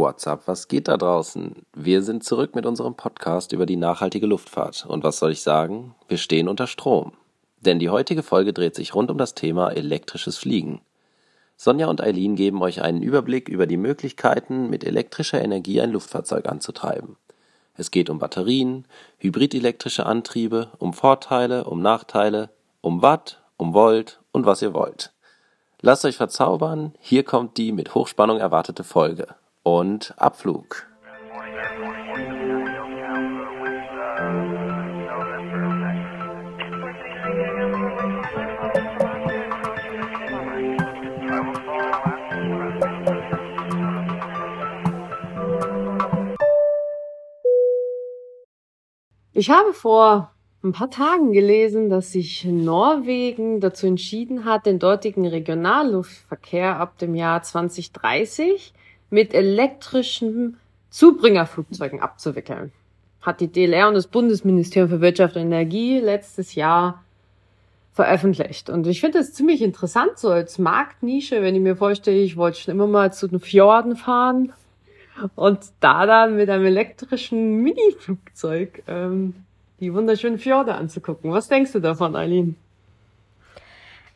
What's up, was geht da draußen? Wir sind zurück mit unserem Podcast über die nachhaltige Luftfahrt. Und was soll ich sagen? Wir stehen unter Strom. Denn die heutige Folge dreht sich rund um das Thema elektrisches Fliegen. Sonja und Eileen geben euch einen Überblick über die Möglichkeiten, mit elektrischer Energie ein Luftfahrzeug anzutreiben. Es geht um Batterien, hybridelektrische Antriebe, um Vorteile, um Nachteile, um Watt, um Volt und was ihr wollt. Lasst euch verzaubern, hier kommt die mit Hochspannung erwartete Folge. Und Abflug. Ich habe vor ein paar Tagen gelesen, dass sich Norwegen dazu entschieden hat, den dortigen Regionalluftverkehr ab dem Jahr 2030 mit elektrischen Zubringerflugzeugen abzuwickeln. Hat die DLR und das Bundesministerium für Wirtschaft und Energie letztes Jahr veröffentlicht. Und ich finde das ziemlich interessant, so als Marktnische, wenn ich mir vorstelle, ich wollte schon immer mal zu den Fjorden fahren und da dann mit einem elektrischen Mini-Flugzeug ähm, die wunderschönen Fjorde anzugucken. Was denkst du davon, Eileen?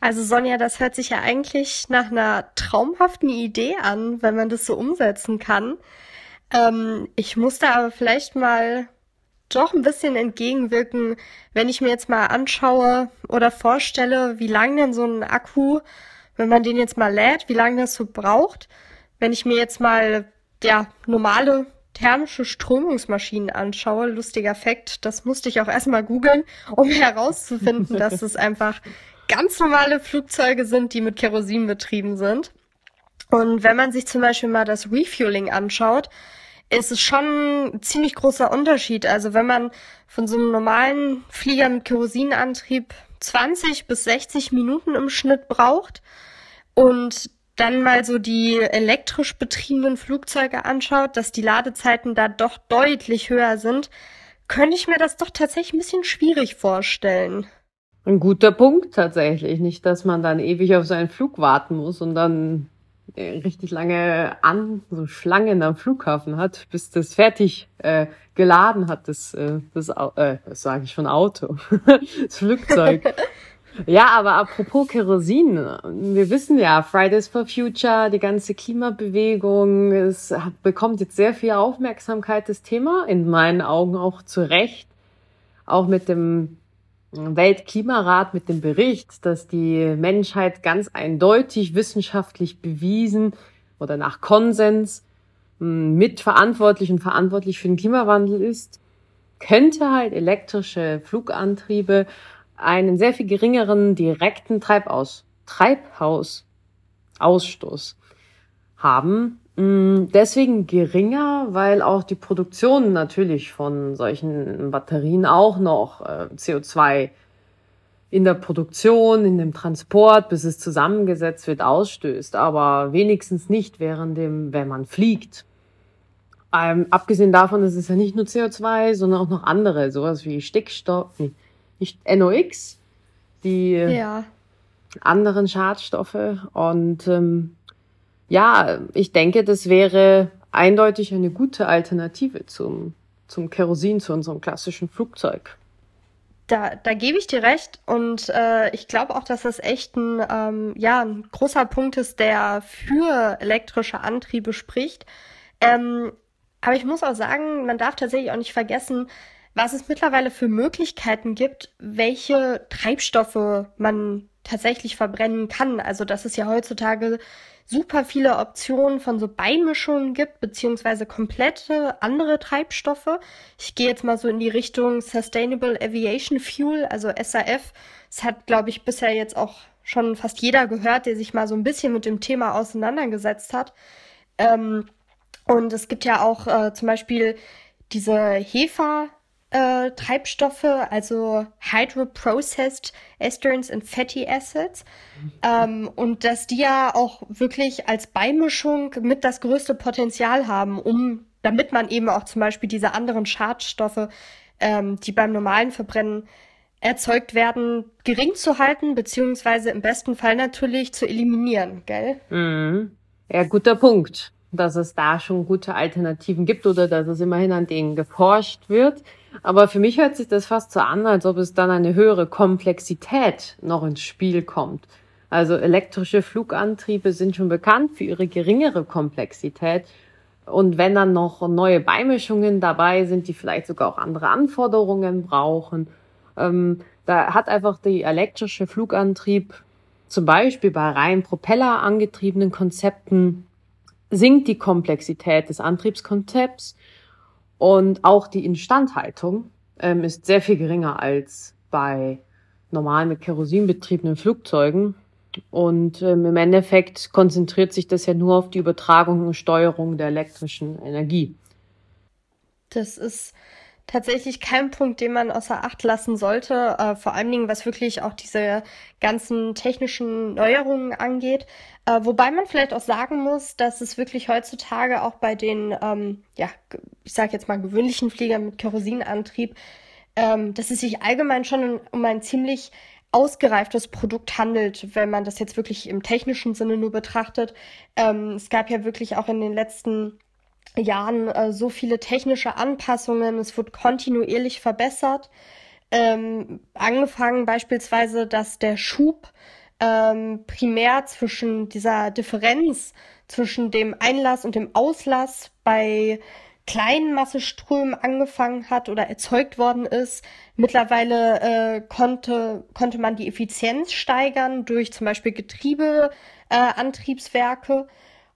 Also Sonja, das hört sich ja eigentlich nach einer traumhaften Idee an, wenn man das so umsetzen kann. Ähm, ich muss da aber vielleicht mal doch ein bisschen entgegenwirken, wenn ich mir jetzt mal anschaue oder vorstelle, wie lang denn so ein Akku, wenn man den jetzt mal lädt, wie lange das so braucht. Wenn ich mir jetzt mal ja, normale thermische Strömungsmaschinen anschaue, lustiger Fakt, das musste ich auch erstmal googeln, um herauszufinden, dass es einfach ganz normale Flugzeuge sind, die mit Kerosin betrieben sind. Und wenn man sich zum Beispiel mal das Refueling anschaut, ist es schon ein ziemlich großer Unterschied. Also wenn man von so einem normalen Flieger mit Kerosinantrieb 20 bis 60 Minuten im Schnitt braucht und dann mal so die elektrisch betriebenen Flugzeuge anschaut, dass die Ladezeiten da doch deutlich höher sind, könnte ich mir das doch tatsächlich ein bisschen schwierig vorstellen. Ein guter Punkt tatsächlich. Nicht, dass man dann ewig auf so einen Flug warten muss und dann äh, richtig lange an, so Schlangen am Flughafen hat, bis das fertig äh, geladen hat, das, äh, das, äh, das sage ich schon Auto, das Flugzeug. Ja, aber apropos Kerosin, wir wissen ja, Fridays for Future, die ganze Klimabewegung, es bekommt jetzt sehr viel Aufmerksamkeit, das Thema, in meinen Augen auch zu Recht, auch mit dem Weltklimarat, mit dem Bericht, dass die Menschheit ganz eindeutig wissenschaftlich bewiesen oder nach Konsens hm, mitverantwortlich und verantwortlich für den Klimawandel ist, könnte halt elektrische Flugantriebe einen sehr viel geringeren direkten Treibaus Treibhausausstoß haben. Mm, deswegen geringer, weil auch die Produktion natürlich von solchen Batterien auch noch äh, CO2 in der Produktion, in dem Transport, bis es zusammengesetzt wird, ausstößt, aber wenigstens nicht während dem, wenn man fliegt. Ähm, abgesehen davon ist es ja nicht nur CO2, sondern auch noch andere, sowas wie Stickstoff, nee, nicht NOx, die ja. anderen Schadstoffe. Und ähm, ja, ich denke, das wäre eindeutig eine gute Alternative zum, zum Kerosin, zu unserem klassischen Flugzeug. Da, da gebe ich dir recht und äh, ich glaube auch, dass das echt ein, ähm, ja, ein großer Punkt ist, der für elektrische Antriebe spricht. Ähm, aber ich muss auch sagen, man darf tatsächlich auch nicht vergessen, was es mittlerweile für Möglichkeiten gibt, welche Treibstoffe man tatsächlich verbrennen kann. Also dass es ja heutzutage super viele Optionen von so Beimischungen gibt, beziehungsweise komplette andere Treibstoffe. Ich gehe jetzt mal so in die Richtung Sustainable Aviation Fuel, also SAF. Es hat, glaube ich, bisher jetzt auch schon fast jeder gehört, der sich mal so ein bisschen mit dem Thema auseinandergesetzt hat. Ähm, und es gibt ja auch äh, zum Beispiel diese Hefer, äh, Treibstoffe, also Hydroprocessed Esters and Fatty Acids. Ähm, und dass die ja auch wirklich als Beimischung mit das größte Potenzial haben, um, damit man eben auch zum Beispiel diese anderen Schadstoffe, ähm, die beim normalen Verbrennen erzeugt werden, gering zu halten, beziehungsweise im besten Fall natürlich zu eliminieren, gell? Mhm. Ja, guter Punkt. dass es da schon gute Alternativen gibt oder dass es immerhin an denen geforscht wird. Aber für mich hört sich das fast so an, als ob es dann eine höhere Komplexität noch ins Spiel kommt. Also elektrische Flugantriebe sind schon bekannt für ihre geringere Komplexität. Und wenn dann noch neue Beimischungen dabei sind, die vielleicht sogar auch andere Anforderungen brauchen, ähm, da hat einfach die elektrische Flugantrieb zum Beispiel bei rein Propeller angetriebenen Konzepten sinkt die Komplexität des Antriebskonzepts und auch die Instandhaltung ähm, ist sehr viel geringer als bei normal mit Kerosin betriebenen Flugzeugen. Und ähm, im Endeffekt konzentriert sich das ja nur auf die Übertragung und Steuerung der elektrischen Energie. Das ist tatsächlich kein Punkt, den man außer Acht lassen sollte. Äh, vor allen Dingen, was wirklich auch diese ganzen technischen Neuerungen angeht. Äh, wobei man vielleicht auch sagen muss, dass es wirklich heutzutage auch bei den, ähm, ja, ich sage jetzt mal gewöhnlichen Fliegern mit Kerosinantrieb, ähm, dass es sich allgemein schon um ein ziemlich ausgereiftes Produkt handelt, wenn man das jetzt wirklich im technischen Sinne nur betrachtet. Ähm, es gab ja wirklich auch in den letzten Jahren äh, so viele technische Anpassungen. Es wird kontinuierlich verbessert. Ähm, angefangen beispielsweise, dass der Schub ähm, primär zwischen dieser Differenz zwischen dem Einlass und dem Auslass bei kleinen Masseströmen angefangen hat oder erzeugt worden ist. Mittlerweile äh, konnte, konnte man die Effizienz steigern durch zum Beispiel Getriebeantriebswerke. Äh,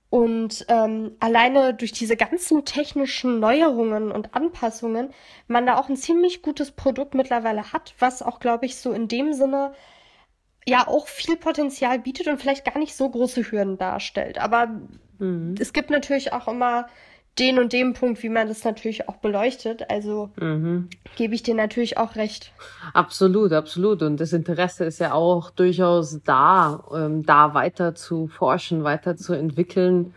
und ähm, alleine durch diese ganzen technischen Neuerungen und Anpassungen man da auch ein ziemlich gutes Produkt mittlerweile hat, was auch, glaube ich, so in dem Sinne ja auch viel Potenzial bietet und vielleicht gar nicht so große Hürden darstellt. Aber mhm. es gibt natürlich auch immer den und dem Punkt, wie man das natürlich auch beleuchtet. Also mhm. gebe ich dir natürlich auch recht. Absolut, absolut. Und das Interesse ist ja auch durchaus da, ähm, da weiter zu forschen, weiter zu entwickeln.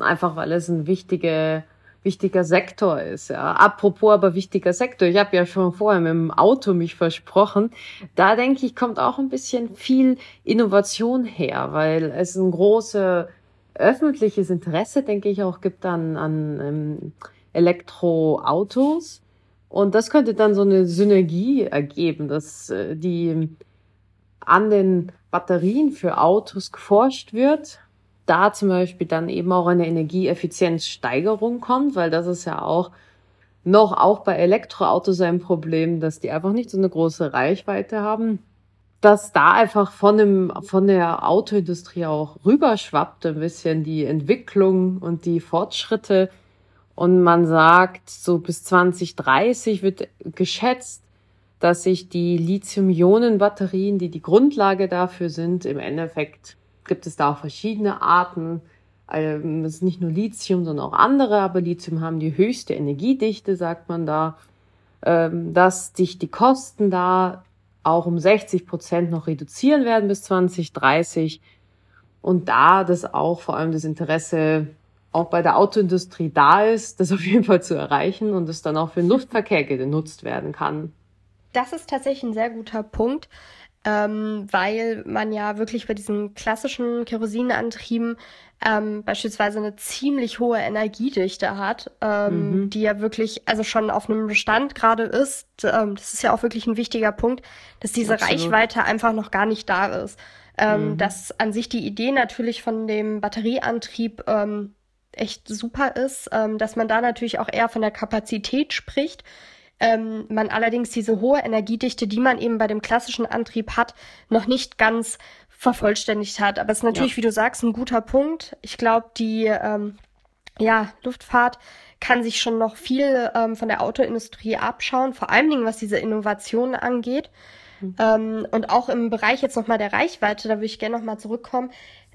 Einfach weil es ein wichtiger, wichtiger Sektor ist. Ja. Apropos aber wichtiger Sektor, ich habe ja schon vorher mit dem Auto mich versprochen. Da denke ich, kommt auch ein bisschen viel Innovation her, weil es ein großer öffentliches Interesse, denke ich, auch gibt an, an ähm, Elektroautos. Und das könnte dann so eine Synergie ergeben, dass äh, die an den Batterien für Autos geforscht wird, da zum Beispiel dann eben auch eine Energieeffizienzsteigerung kommt, weil das ist ja auch noch auch bei Elektroautos ein Problem, dass die einfach nicht so eine große Reichweite haben dass da einfach von dem, von der Autoindustrie auch rüberschwappt ein bisschen die Entwicklung und die Fortschritte. Und man sagt, so bis 2030 wird geschätzt, dass sich die Lithium-Ionen-Batterien, die die Grundlage dafür sind, im Endeffekt gibt es da auch verschiedene Arten. Ähm, es ist nicht nur Lithium, sondern auch andere, aber Lithium haben die höchste Energiedichte, sagt man da, ähm, dass sich die Kosten da auch um 60 Prozent noch reduzieren werden bis 2030. Und da das auch vor allem das Interesse auch bei der Autoindustrie da ist, das auf jeden Fall zu erreichen und es dann auch für den Luftverkehr genutzt werden kann. Das ist tatsächlich ein sehr guter Punkt ähm, weil man ja wirklich bei diesen klassischen Kerosinantrieben ähm, beispielsweise eine ziemlich hohe Energiedichte hat, ähm, mhm. die ja wirklich also schon auf einem Bestand gerade ist. Ähm, das ist ja auch wirklich ein wichtiger Punkt, dass diese Absolut. Reichweite einfach noch gar nicht da ist. Ähm, mhm. Dass an sich die Idee natürlich von dem Batterieantrieb ähm, echt super ist, ähm, dass man da natürlich auch eher von der Kapazität spricht ähm, man allerdings diese hohe Energiedichte, die man eben bei dem klassischen Antrieb hat, noch nicht ganz vervollständigt hat. Aber es ist natürlich, ja. wie du sagst, ein guter Punkt. Ich glaube, die ähm, ja, Luftfahrt kann sich schon noch viel ähm, von der Autoindustrie abschauen, vor allen Dingen was diese Innovationen angeht. Mhm. Ähm, und auch im Bereich jetzt nochmal der Reichweite, da würde ich gerne nochmal zurückkommen.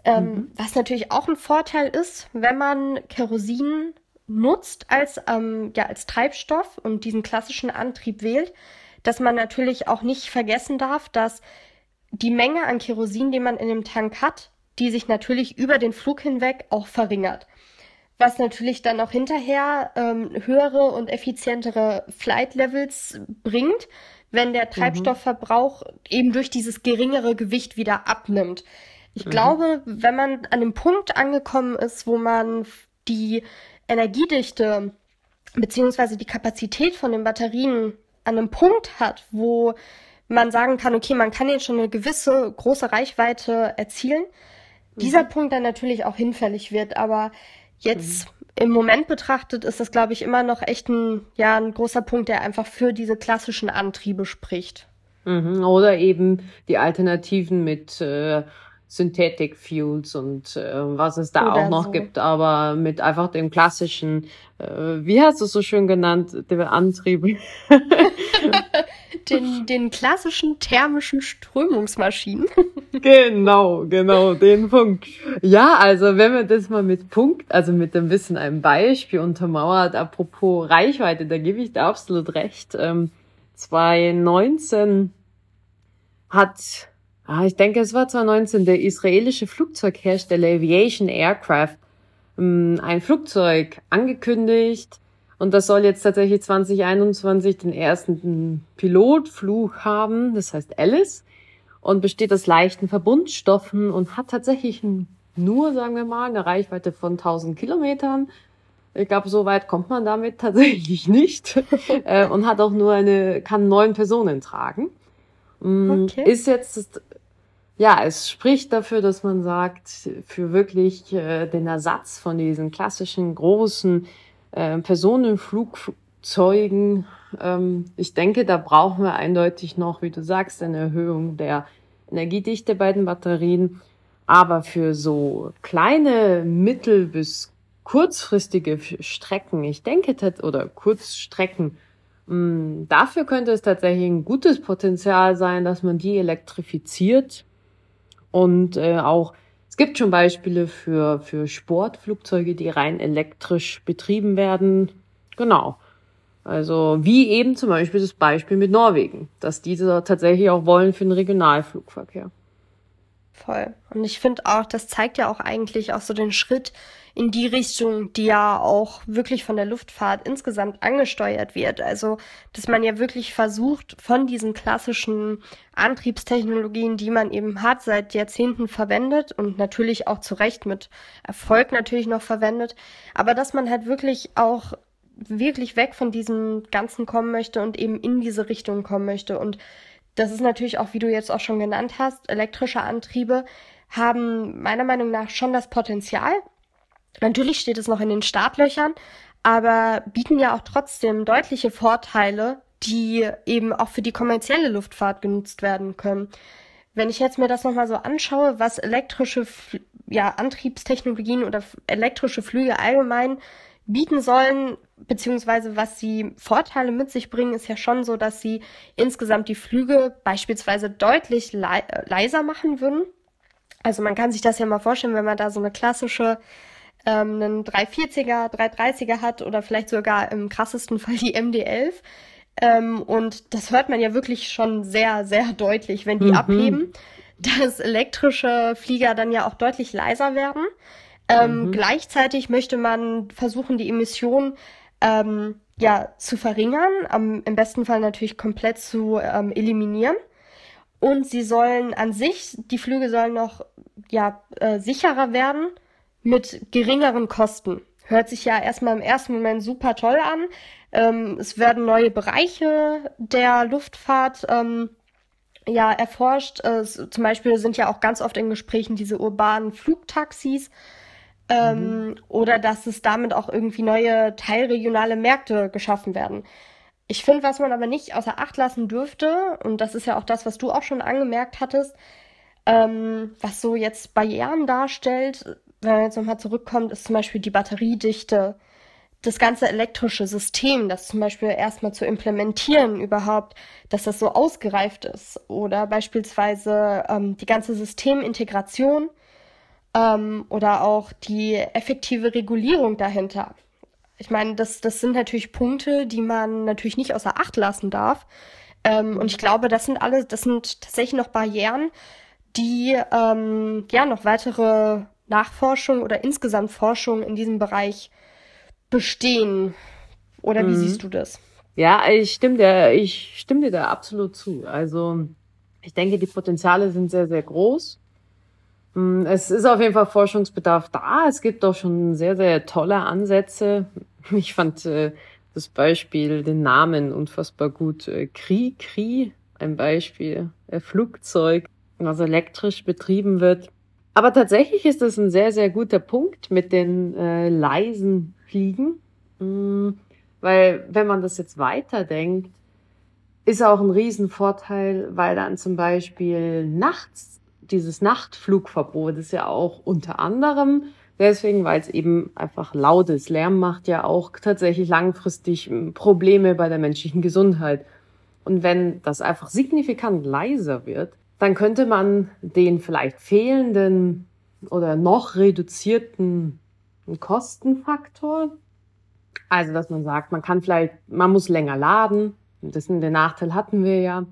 Ähm, mhm. Was natürlich auch ein Vorteil ist, wenn man Kerosin nutzt als, ähm, ja, als Treibstoff und diesen klassischen Antrieb wählt, dass man natürlich auch nicht vergessen darf, dass die Menge an Kerosin, die man in dem Tank hat, die sich natürlich über den Flug hinweg auch verringert. Was natürlich dann auch hinterher ähm, höhere und effizientere Flight Levels bringt, wenn der mhm. Treibstoffverbrauch mhm. eben durch dieses geringere Gewicht wieder abnimmt. Ich mhm. glaube, wenn man an dem Punkt angekommen ist, wo man die Energiedichte beziehungsweise die Kapazität von den Batterien an einem Punkt hat, wo man sagen kann, okay, man kann jetzt schon eine gewisse große Reichweite erzielen, mhm. dieser Punkt dann natürlich auch hinfällig wird. Aber jetzt mhm. im Moment betrachtet ist das, glaube ich, immer noch echt ein, ja, ein großer Punkt, der einfach für diese klassischen Antriebe spricht. Mhm. Oder eben die Alternativen mit äh, Synthetic Fuels und äh, was es da Oder auch noch so. gibt, aber mit einfach dem klassischen, äh, wie hast du es so schön genannt, dem Antrieb? den, den klassischen thermischen Strömungsmaschinen. genau, genau, den Punkt. Ja, also wenn man das mal mit Punkt, also mit ein bisschen einem Beispiel untermauert, apropos Reichweite, da gebe ich dir absolut recht. Ähm, 2019 hat ah, ich denke, es war 2019, der israelische Flugzeughersteller Aviation Aircraft ähm, ein Flugzeug angekündigt und das soll jetzt tatsächlich 2021 den ersten Pilotflug haben, das heißt Alice und besteht aus leichten Verbundstoffen und hat tatsächlich nur, sagen wir mal, eine Reichweite von 1000 Kilometern. Ich glaube, so weit kommt man damit tatsächlich nicht äh, und hat auch nur eine, kann neun Personen tragen. Mm, okay. Ist jetzt ja, es spricht dafür, dass man sagt, für wirklich äh, den Ersatz von diesen klassischen großen äh, Personenflugzeugen, ähm, ich denke, da brauchen wir eindeutig noch, wie du sagst, eine Erhöhung der Energiedichte bei den Batterien. Aber für so kleine, mittel- bis kurzfristige Strecken, ich denke, oder Kurzstrecken, mh, mm, dafür könnte es tatsächlich ein gutes Potenzial sein, dass man die elektrifiziert und äh, auch, es gibt schon Beispiele für, für Sportflugzeuge, die rein elektrisch betrieben werden. Genau. Also wie eben zum Beispiel das Beispiel mit Norwegen, dass diese tatsächlich auch wollen für den Regionalflugverkehr. Voll. Und ich finde auch, das zeigt ja auch eigentlich auch so den Schritt in die Richtung, die ja auch wirklich von der Luftfahrt insgesamt angesteuert wird. Also, dass man ja wirklich versucht, von diesen klassischen Antriebstechnologien, die man eben hat, seit Jahrzehnten verwendet und natürlich auch zu Recht mit Erfolg natürlich noch verwendet, aber dass man halt wirklich auch wirklich weg von diesem Ganzen kommen möchte und eben in diese Richtung kommen möchte und das ist natürlich auch, wie du jetzt auch schon genannt hast, elektrische Antriebe haben meiner Meinung nach schon das Potenzial. Natürlich steht es noch in den Startlöchern, aber bieten ja auch trotzdem deutliche Vorteile, die eben auch für die kommerzielle Luftfahrt genutzt werden können. Wenn ich jetzt mir das nochmal so anschaue, was elektrische ja, Antriebstechnologien oder elektrische Flüge allgemein bieten sollen, beziehungsweise was sie Vorteile mit sich bringen, ist ja schon so, dass sie insgesamt die Flüge beispielsweise deutlich le leiser machen würden. Also man kann sich das ja mal vorstellen, wenn man da so eine klassische ähm, einen 340er, 330er hat oder vielleicht sogar im krassesten Fall die MD-11. Ähm, und das hört man ja wirklich schon sehr, sehr deutlich, wenn die mhm. abheben, dass elektrische Flieger dann ja auch deutlich leiser werden. Ähm, mhm. Gleichzeitig möchte man versuchen, die Emissionen ähm, ja, zu verringern, am, im besten Fall natürlich komplett zu ähm, eliminieren. Und sie sollen an sich, die Flüge sollen noch ja, äh, sicherer werden mit geringeren Kosten. Hört sich ja erstmal im ersten Moment super toll an. Ähm, es werden neue Bereiche der Luftfahrt ähm, ja erforscht. Äh, zum Beispiel sind ja auch ganz oft in Gesprächen diese urbanen Flugtaxis ähm, mhm. oder dass es damit auch irgendwie neue teilregionale Märkte geschaffen werden. Ich finde, was man aber nicht außer Acht lassen dürfte, und das ist ja auch das, was du auch schon angemerkt hattest, ähm, was so jetzt Barrieren darstellt, wenn man jetzt nochmal zurückkommt, ist zum Beispiel die Batteriedichte, das ganze elektrische System, das zum Beispiel erstmal zu implementieren überhaupt, dass das so ausgereift ist. Oder beispielsweise ähm, die ganze Systemintegration ähm, oder auch die effektive Regulierung dahinter. Ich meine, das, das sind natürlich Punkte, die man natürlich nicht außer Acht lassen darf. Ähm, und ich glaube, das sind alle, das sind tatsächlich noch Barrieren, die ähm, ja noch weitere Nachforschung oder insgesamt Forschung in diesem Bereich bestehen. Oder wie mhm. siehst du das? Ja, ich stimme dir, ich stimme dir da absolut zu. Also ich denke, die Potenziale sind sehr, sehr groß. Mm, es ist auf jeden Fall Forschungsbedarf da. Es gibt auch schon sehr, sehr tolle Ansätze. Ich fand äh, das Beispiel, den Namen unfassbar gut. Äh, Kri, Kri, ein Beispiel. Ein Flugzeug, was elektrisch betrieben wird. Aber tatsächlich ist das ein sehr, sehr guter Punkt mit den äh, leisen Fliegen. Mm, weil wenn man das jetzt weiterdenkt, ist auch ein Riesenvorteil, weil dann zum Beispiel nachts dieses Nachtflugverbot ist ja auch unter anderem deswegen, weil es eben einfach laut ist. Lärm macht ja auch tatsächlich langfristig hm, Probleme bei der menschlichen Gesundheit. Und wenn das einfach signifikant leiser wird, dann könnte man den vielleicht fehlenden oder noch reduzierten Kostenfaktor, also dass man sagt, man kann vielleicht, man muss länger laden, das den Nachteil hatten wir ja,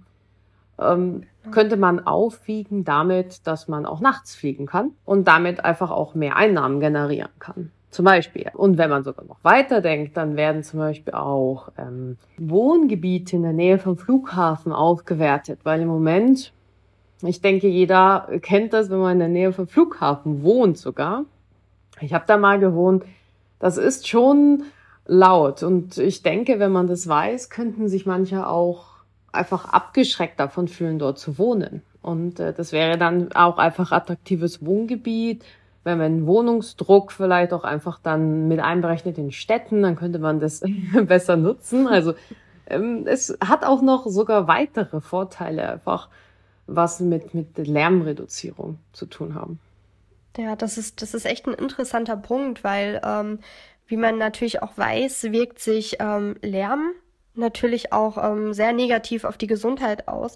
ähm, könnte man aufwiegen damit, dass man auch nachts fliegen kann und damit einfach auch mehr Einnahmen generieren kann. Zum Beispiel. Und wenn man sogar noch weiter denkt, dann werden zum Beispiel auch ähm, Wohngebiete in der Nähe vom Flughafen aufgewertet, weil im Moment, ich denke, jeder kennt das, wenn man in der Nähe vom Flughafen wohnt sogar. Ich habe da mal gewohnt. Das ist schon laut. Und ich denke, wenn man das weiß, könnten sich manche auch einfach abgeschreckt davon fühlen, dort zu wohnen. Und äh, das wäre dann auch einfach attraktives Wohngebiet. Wenn man Wohnungsdruck vielleicht auch einfach dann mit einberechnet in Städten, dann könnte man das besser nutzen. Also ähm, es hat auch noch sogar weitere Vorteile einfach, was mit, mit Lärmreduzierung zu tun haben. Ja, das ist, das ist echt ein interessanter Punkt, weil ähm, wie man natürlich auch weiß, wirkt sich ähm, Lärm natürlich auch ähm, sehr negativ auf die Gesundheit aus.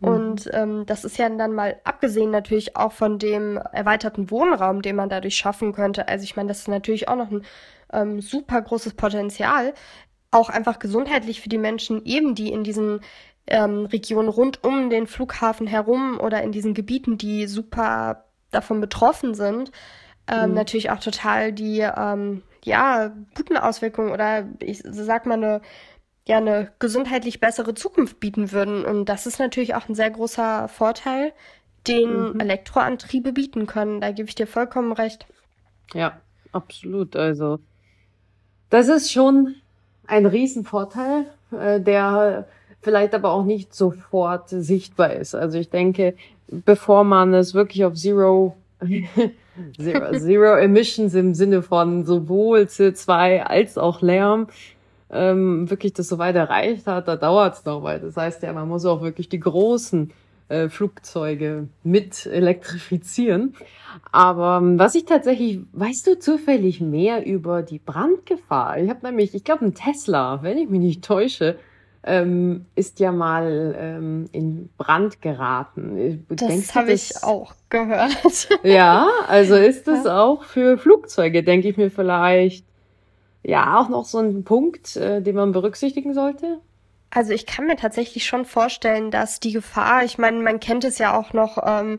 Mhm. Und ähm, das ist ja dann mal abgesehen natürlich auch von dem erweiterten Wohnraum, den man dadurch schaffen könnte. Also ich meine, das ist natürlich auch noch ein ähm, super großes Potenzial, auch einfach gesundheitlich für die Menschen eben, die in diesen ähm, Regionen rund um den Flughafen herum oder in diesen Gebieten, die super davon betroffen sind, ähm, mhm. natürlich auch total die ähm, ja, guten Auswirkungen oder ich sag mal eine, ja, eine gesundheitlich bessere Zukunft bieten würden. Und das ist natürlich auch ein sehr großer Vorteil, den mhm. Elektroantriebe bieten können. Da gebe ich dir vollkommen recht. Ja, absolut. Also, das ist schon ein Riesenvorteil, äh, der vielleicht aber auch nicht sofort sichtbar ist. Also ich denke, bevor man es wirklich auf Zero Zero, Zero Emissions im Sinne von sowohl CO2 als auch Lärm ähm, wirklich das so weit erreicht hat, da dauert es noch, weil das heißt ja, man muss auch wirklich die großen äh, Flugzeuge mit elektrifizieren. Aber ähm, was ich tatsächlich, weißt du zufällig mehr über die Brandgefahr? Ich habe nämlich, ich glaube, ein Tesla, wenn ich mich nicht täusche, ähm, ist ja mal ähm, in Brand geraten. Das habe ich auch gehört. ja, also ist das ja. auch für Flugzeuge, denke ich mir vielleicht, ja, auch noch so ein Punkt, äh, den man berücksichtigen sollte? Also ich kann mir tatsächlich schon vorstellen, dass die Gefahr, ich meine, man kennt es ja auch noch, ähm,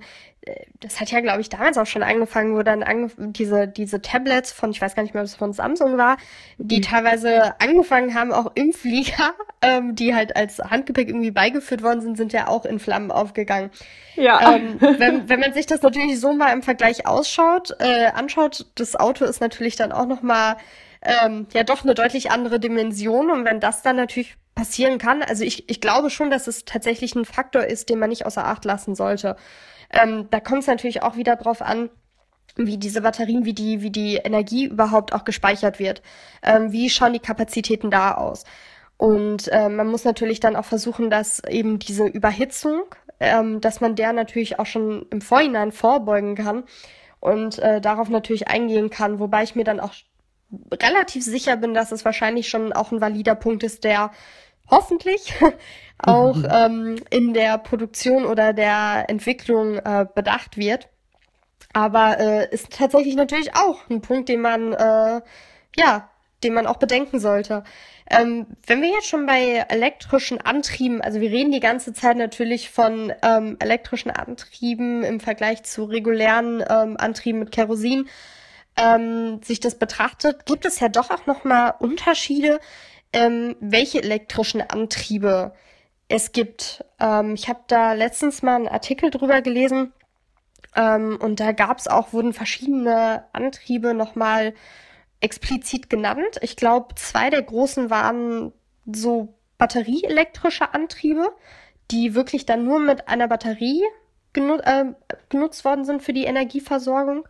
das hat ja, glaube ich, damals auch schon angefangen, wo dann angef diese, diese Tablets von, ich weiß gar nicht mehr, ob es von Samsung war, die mhm. teilweise angefangen haben, auch im Flieger, ähm, die halt als Handgepäck irgendwie beigeführt worden sind, sind ja auch in Flammen aufgegangen. Ja. Ähm, wenn, wenn man sich das natürlich so mal im Vergleich ausschaut, äh, anschaut, das Auto ist natürlich dann auch noch mal ähm, ja doch eine deutlich andere Dimension und wenn das dann natürlich passieren kann, also ich, ich glaube schon, dass es tatsächlich ein Faktor ist, den man nicht außer Acht lassen sollte. Ähm, da kommt es natürlich auch wieder drauf an, wie diese Batterien, wie die, wie die Energie überhaupt auch gespeichert wird. Ähm, wie schauen die Kapazitäten da aus? Und äh, man muss natürlich dann auch versuchen, dass eben diese Überhitzung, ähm, dass man der natürlich auch schon im Vorhinein vorbeugen kann und äh, darauf natürlich eingehen kann, wobei ich mir dann auch relativ sicher bin, dass es wahrscheinlich schon auch ein valider Punkt ist, der hoffentlich auch mhm. ähm, in der Produktion oder der Entwicklung äh, bedacht wird. Aber äh, ist tatsächlich natürlich auch ein Punkt, den man äh, ja, den man auch bedenken sollte. Ähm, wenn wir jetzt schon bei elektrischen Antrieben, also wir reden die ganze Zeit natürlich von ähm, elektrischen Antrieben im Vergleich zu regulären ähm, Antrieben mit Kerosin, ähm, sich das betrachtet, gibt es ja doch auch noch mal Unterschiede ähm, welche elektrischen Antriebe es gibt. Ähm, ich habe da letztens mal einen Artikel drüber gelesen. Ähm, und da gab es auch, wurden verschiedene Antriebe nochmal explizit genannt. Ich glaube, zwei der großen waren so batterieelektrische Antriebe, die wirklich dann nur mit einer Batterie genu äh, genutzt worden sind für die Energieversorgung.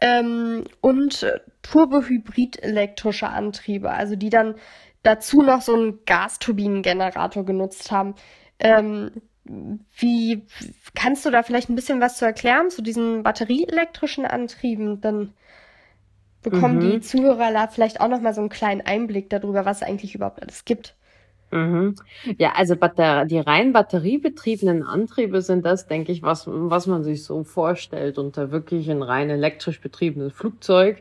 Ähm, und turbohybrid-elektrische Antriebe, also die dann dazu noch so einen Gasturbinengenerator genutzt haben. Ähm, wie kannst du da vielleicht ein bisschen was zu erklären zu diesen batterieelektrischen Antrieben? Dann bekommen mhm. die Zuhörer vielleicht auch noch mal so einen kleinen Einblick darüber, was es eigentlich überhaupt alles gibt. Mhm. Ja, also die rein batteriebetriebenen Antriebe sind das, denke ich, was, was man sich so vorstellt unter wirklich ein rein elektrisch betriebenes Flugzeug.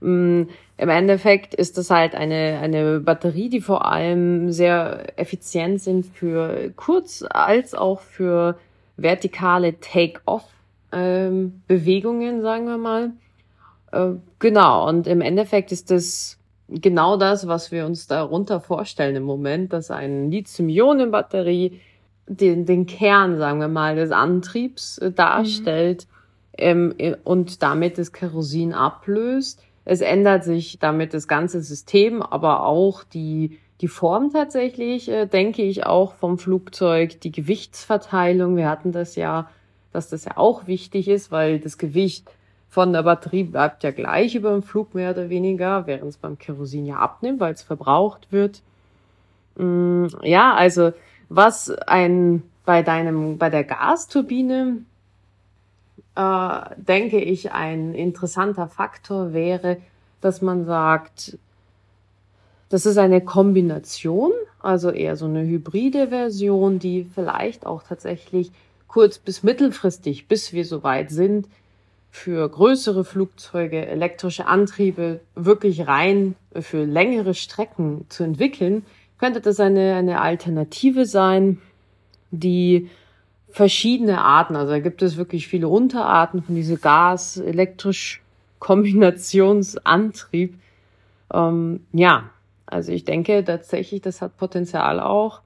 Mm, Im Endeffekt ist das halt eine, eine Batterie, die vor allem sehr effizient sind für kurz als auch für vertikale Take-off-Bewegungen, ähm, sagen wir mal. Äh, genau, und im Endeffekt ist das genau das, was wir uns darunter vorstellen im Moment, dass eine Lithium-Ionen-Batterie den, den Kern, sagen wir mal, des Antriebs äh, darstellt mhm. ähm, und damit das Kerosin ablöst. Es ändert sich damit das ganze System, aber auch die, die Form tatsächlich, äh, denke ich, auch vom Flugzeug, die Gewichtsverteilung. Wir hatten das ja, dass das ja auch wichtig ist, weil das Gewicht von der Batterie bleibt ja gleich über dem Flug mehr oder weniger, während es beim Kerosin ja abnimmt, weil es verbraucht wird. Mm, ja, also was ein bei deinem bei der Gasturbine äh, denke ich ein interessanter Faktor wäre, dass man sagt, das ist eine Kombination, also eher so eine hybride Version, die vielleicht auch tatsächlich kurz bis mittelfristig, bis wir soweit sind, für größere Flugzeuge elektrische Antriebe wirklich rein für längere Strecken zu entwickeln, könnte das eine, eine Alternative sein, die verschiedene Arten, also da gibt es wirklich viele Unterarten von diese Gas-elektrisch-Kombinationsantrieb. Ähm, ja, also ich denke tatsächlich, das hat Potenzial auch.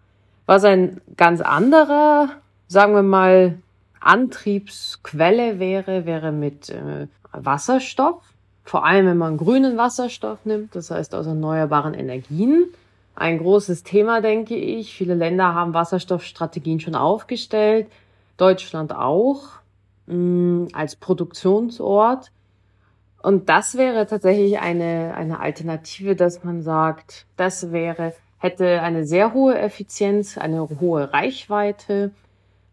Was ein ganz anderer, sagen wir mal, Antriebsquelle wäre, wäre mit äh, Wasserstoff. Vor allem, wenn man grünen Wasserstoff nimmt, das heißt aus erneuerbaren Energien. Ein großes Thema, denke ich. Viele Länder haben Wasserstoffstrategien schon aufgestellt. Deutschland auch mh, mm, als Produktionsort. Und das wäre tatsächlich eine, eine Alternative, dass man sagt, das wäre, hätte eine sehr hohe Effizienz, eine hohe Reichweite,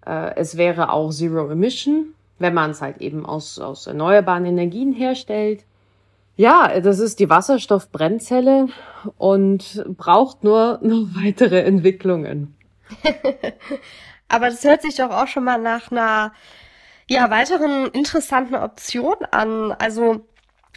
äh, es wäre auch Zero Emission, wenn man es halt eben aus, aus erneuerbaren Energien herstellt. Ja, das ist die Wasserstoffbrennzelle und braucht nur noch weitere Entwicklungen. Aber das hört sich doch auch schon mal nach einer ja, weiteren interessanten Option an. Also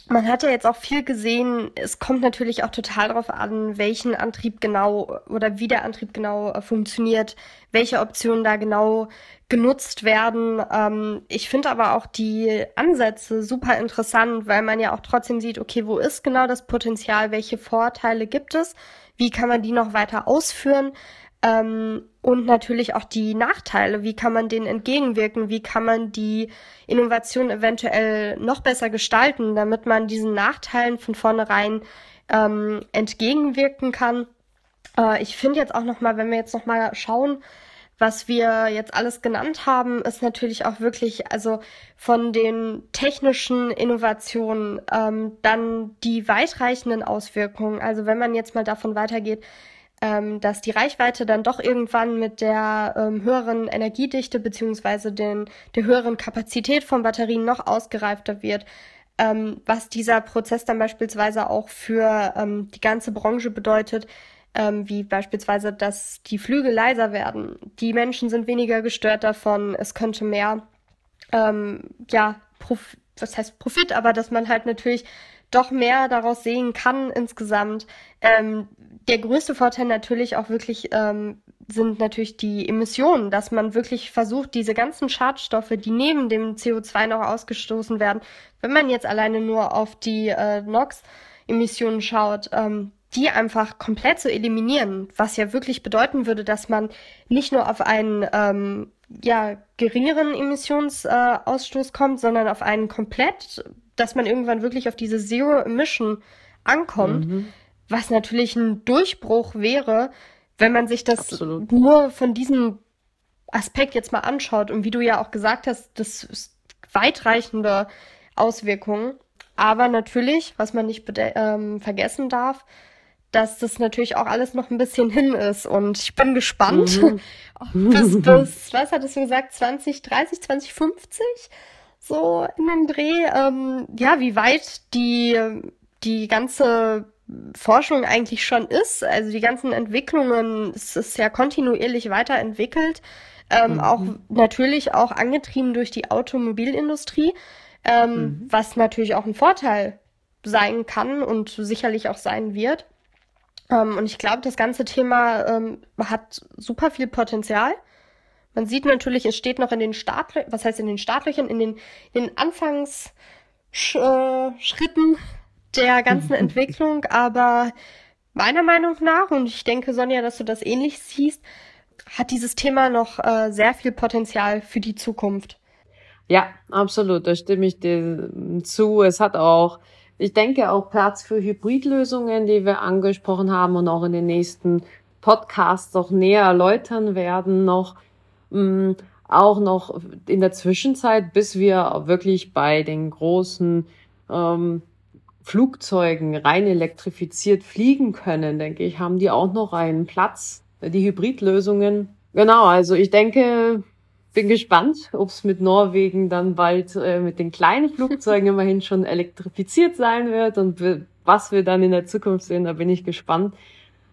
man hat ja jetzt auch viel gesehen. Es kommt natürlich auch total darauf an, welchen Antrieb genau oder wie der Antrieb genau äh, funktioniert, welche Optionen da genau genutzt werden. Ähm, ich finde aber auch die Ansätze super interessant, weil man ja auch trotzdem sieht, okay, wo ist genau das Potenzial, welche Vorteile gibt es, wie kann man die noch weiter ausführen. Ähm, und natürlich auch die Nachteile. Wie kann man denen entgegenwirken? Wie kann man die Innovation eventuell noch besser gestalten, damit man diesen Nachteilen von vornherein ähm, entgegenwirken kann? Äh, ich finde jetzt auch noch mal, wenn wir jetzt noch mal schauen, was wir jetzt alles genannt haben, ist natürlich auch wirklich, also von den technischen Innovationen, ähm, dann die weitreichenden Auswirkungen. Also wenn man jetzt mal davon weitergeht, ähm, dass die Reichweite dann doch irgendwann mit der ähm, höheren Energiedichte beziehungsweise den, der höheren Kapazität von Batterien noch ausgereifter wird. Ähm, was dieser Prozess dann beispielsweise auch für ähm, die ganze Branche bedeutet, ähm, wie beispielsweise, dass die Flüge leiser werden. Die Menschen sind weniger gestört davon. Es könnte mehr, ähm, ja, Prof was heißt Profit, aber dass man halt natürlich doch mehr daraus sehen kann insgesamt. Ähm, der größte Vorteil natürlich auch wirklich ähm, sind natürlich die Emissionen, dass man wirklich versucht, diese ganzen Schadstoffe, die neben dem CO2 noch ausgestoßen werden, wenn man jetzt alleine nur auf die äh, NOx-Emissionen schaut, ähm, die einfach komplett zu eliminieren, was ja wirklich bedeuten würde, dass man nicht nur auf einen ähm, ja, geringeren Emissionsausstoß äh, kommt, sondern auf einen komplett, dass man irgendwann wirklich auf diese Zero Emission ankommt, mhm. was natürlich ein Durchbruch wäre, wenn man sich das Absolut. nur von diesem Aspekt jetzt mal anschaut. Und wie du ja auch gesagt hast, das ist weitreichende Auswirkungen. Aber natürlich, was man nicht ähm, vergessen darf, dass das natürlich auch alles noch ein bisschen hin ist. Und ich bin gespannt, mhm. bis, bis, was hattest du gesagt, 2030, 2050? So in den Dreh, ähm, ja, wie weit die, die ganze Forschung eigentlich schon ist. Also die ganzen Entwicklungen, es ist ja kontinuierlich weiterentwickelt. Ähm, mhm. Auch natürlich auch angetrieben durch die Automobilindustrie, ähm, mhm. was natürlich auch ein Vorteil sein kann und sicherlich auch sein wird. Ähm, und ich glaube, das ganze Thema ähm, hat super viel Potenzial. Man sieht natürlich, es steht noch in den Startlöchern, was heißt in den Startlöchern, in den, in den Anfangsschritten der ganzen Entwicklung, aber meiner Meinung nach, und ich denke, Sonja, dass du das ähnlich siehst, hat dieses Thema noch äh, sehr viel Potenzial für die Zukunft. Ja, absolut, da stimme ich dir zu. Es hat auch ich denke auch Platz für Hybridlösungen, die wir angesprochen haben und auch in den nächsten Podcasts auch näher erläutern werden, noch mh, mm, auch noch in der Zwischenzeit, bis wir wirklich bei den großen ähm, Flugzeugen rein elektrifiziert fliegen können, denke ich, haben die auch noch einen Platz, die Hybridlösungen. Genau, also ich denke, bin gespannt, ob es mit Norwegen dann bald äh, mit den kleinen Flugzeugen immerhin schon elektrifiziert sein wird und was wir dann in der Zukunft sehen, da bin ich gespannt.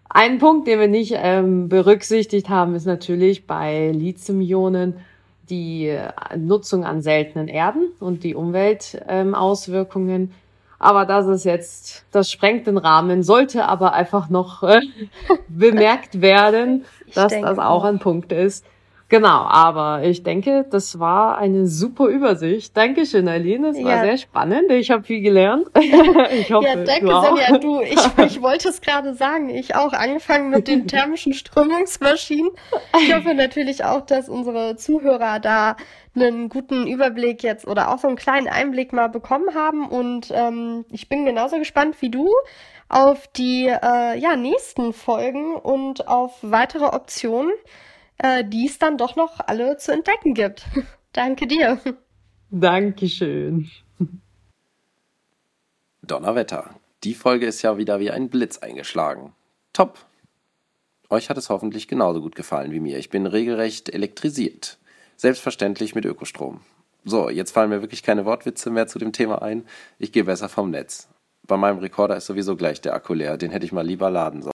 Ein Punkt, den wir nicht ähm, berücksichtigt haben, ist natürlich bei Lithium-Ionen die äh, Nutzung an seltenen Erden und die Umweltauswirkungen. Ähm, aber das ist jetzt, das sprengt den Rahmen, sollte aber einfach noch äh, bemerkt werden, dass das auch ein Punkt ist, Genau, aber ich denke, das war eine super Übersicht. Dankeschön, Aline. Das war ja. sehr spannend. Ich habe viel gelernt. ich hoffe, ja, danke, du Sonja. Du, ich, ich wollte es gerade sagen. Ich auch angefangen mit den thermischen Strömungsmaschinen. Ich hoffe natürlich auch, dass unsere Zuhörer da einen guten Überblick jetzt oder auch so einen kleinen Einblick mal bekommen haben. Und ähm, ich bin genauso gespannt wie du auf die äh, ja, nächsten Folgen und auf weitere Optionen äh, die es dann doch noch alle zu entdecken gibt. Danke dir. Dankeschön. Donnerwetter. Die Folge ist ja wieder wie ein Blitz eingeschlagen. Top. Euch hat es hoffentlich genauso gut gefallen wie mir. Ich bin regelrecht elektrisiert. Selbstverständlich mit Ökostrom. So, jetzt fallen mir wirklich keine Wortwitze mehr zu dem Thema ein. Ich gehe besser vom Netz. Bei meinem Rekorder ist sowieso gleich der Akku leer. Den hätte ich mal lieber laden sollen.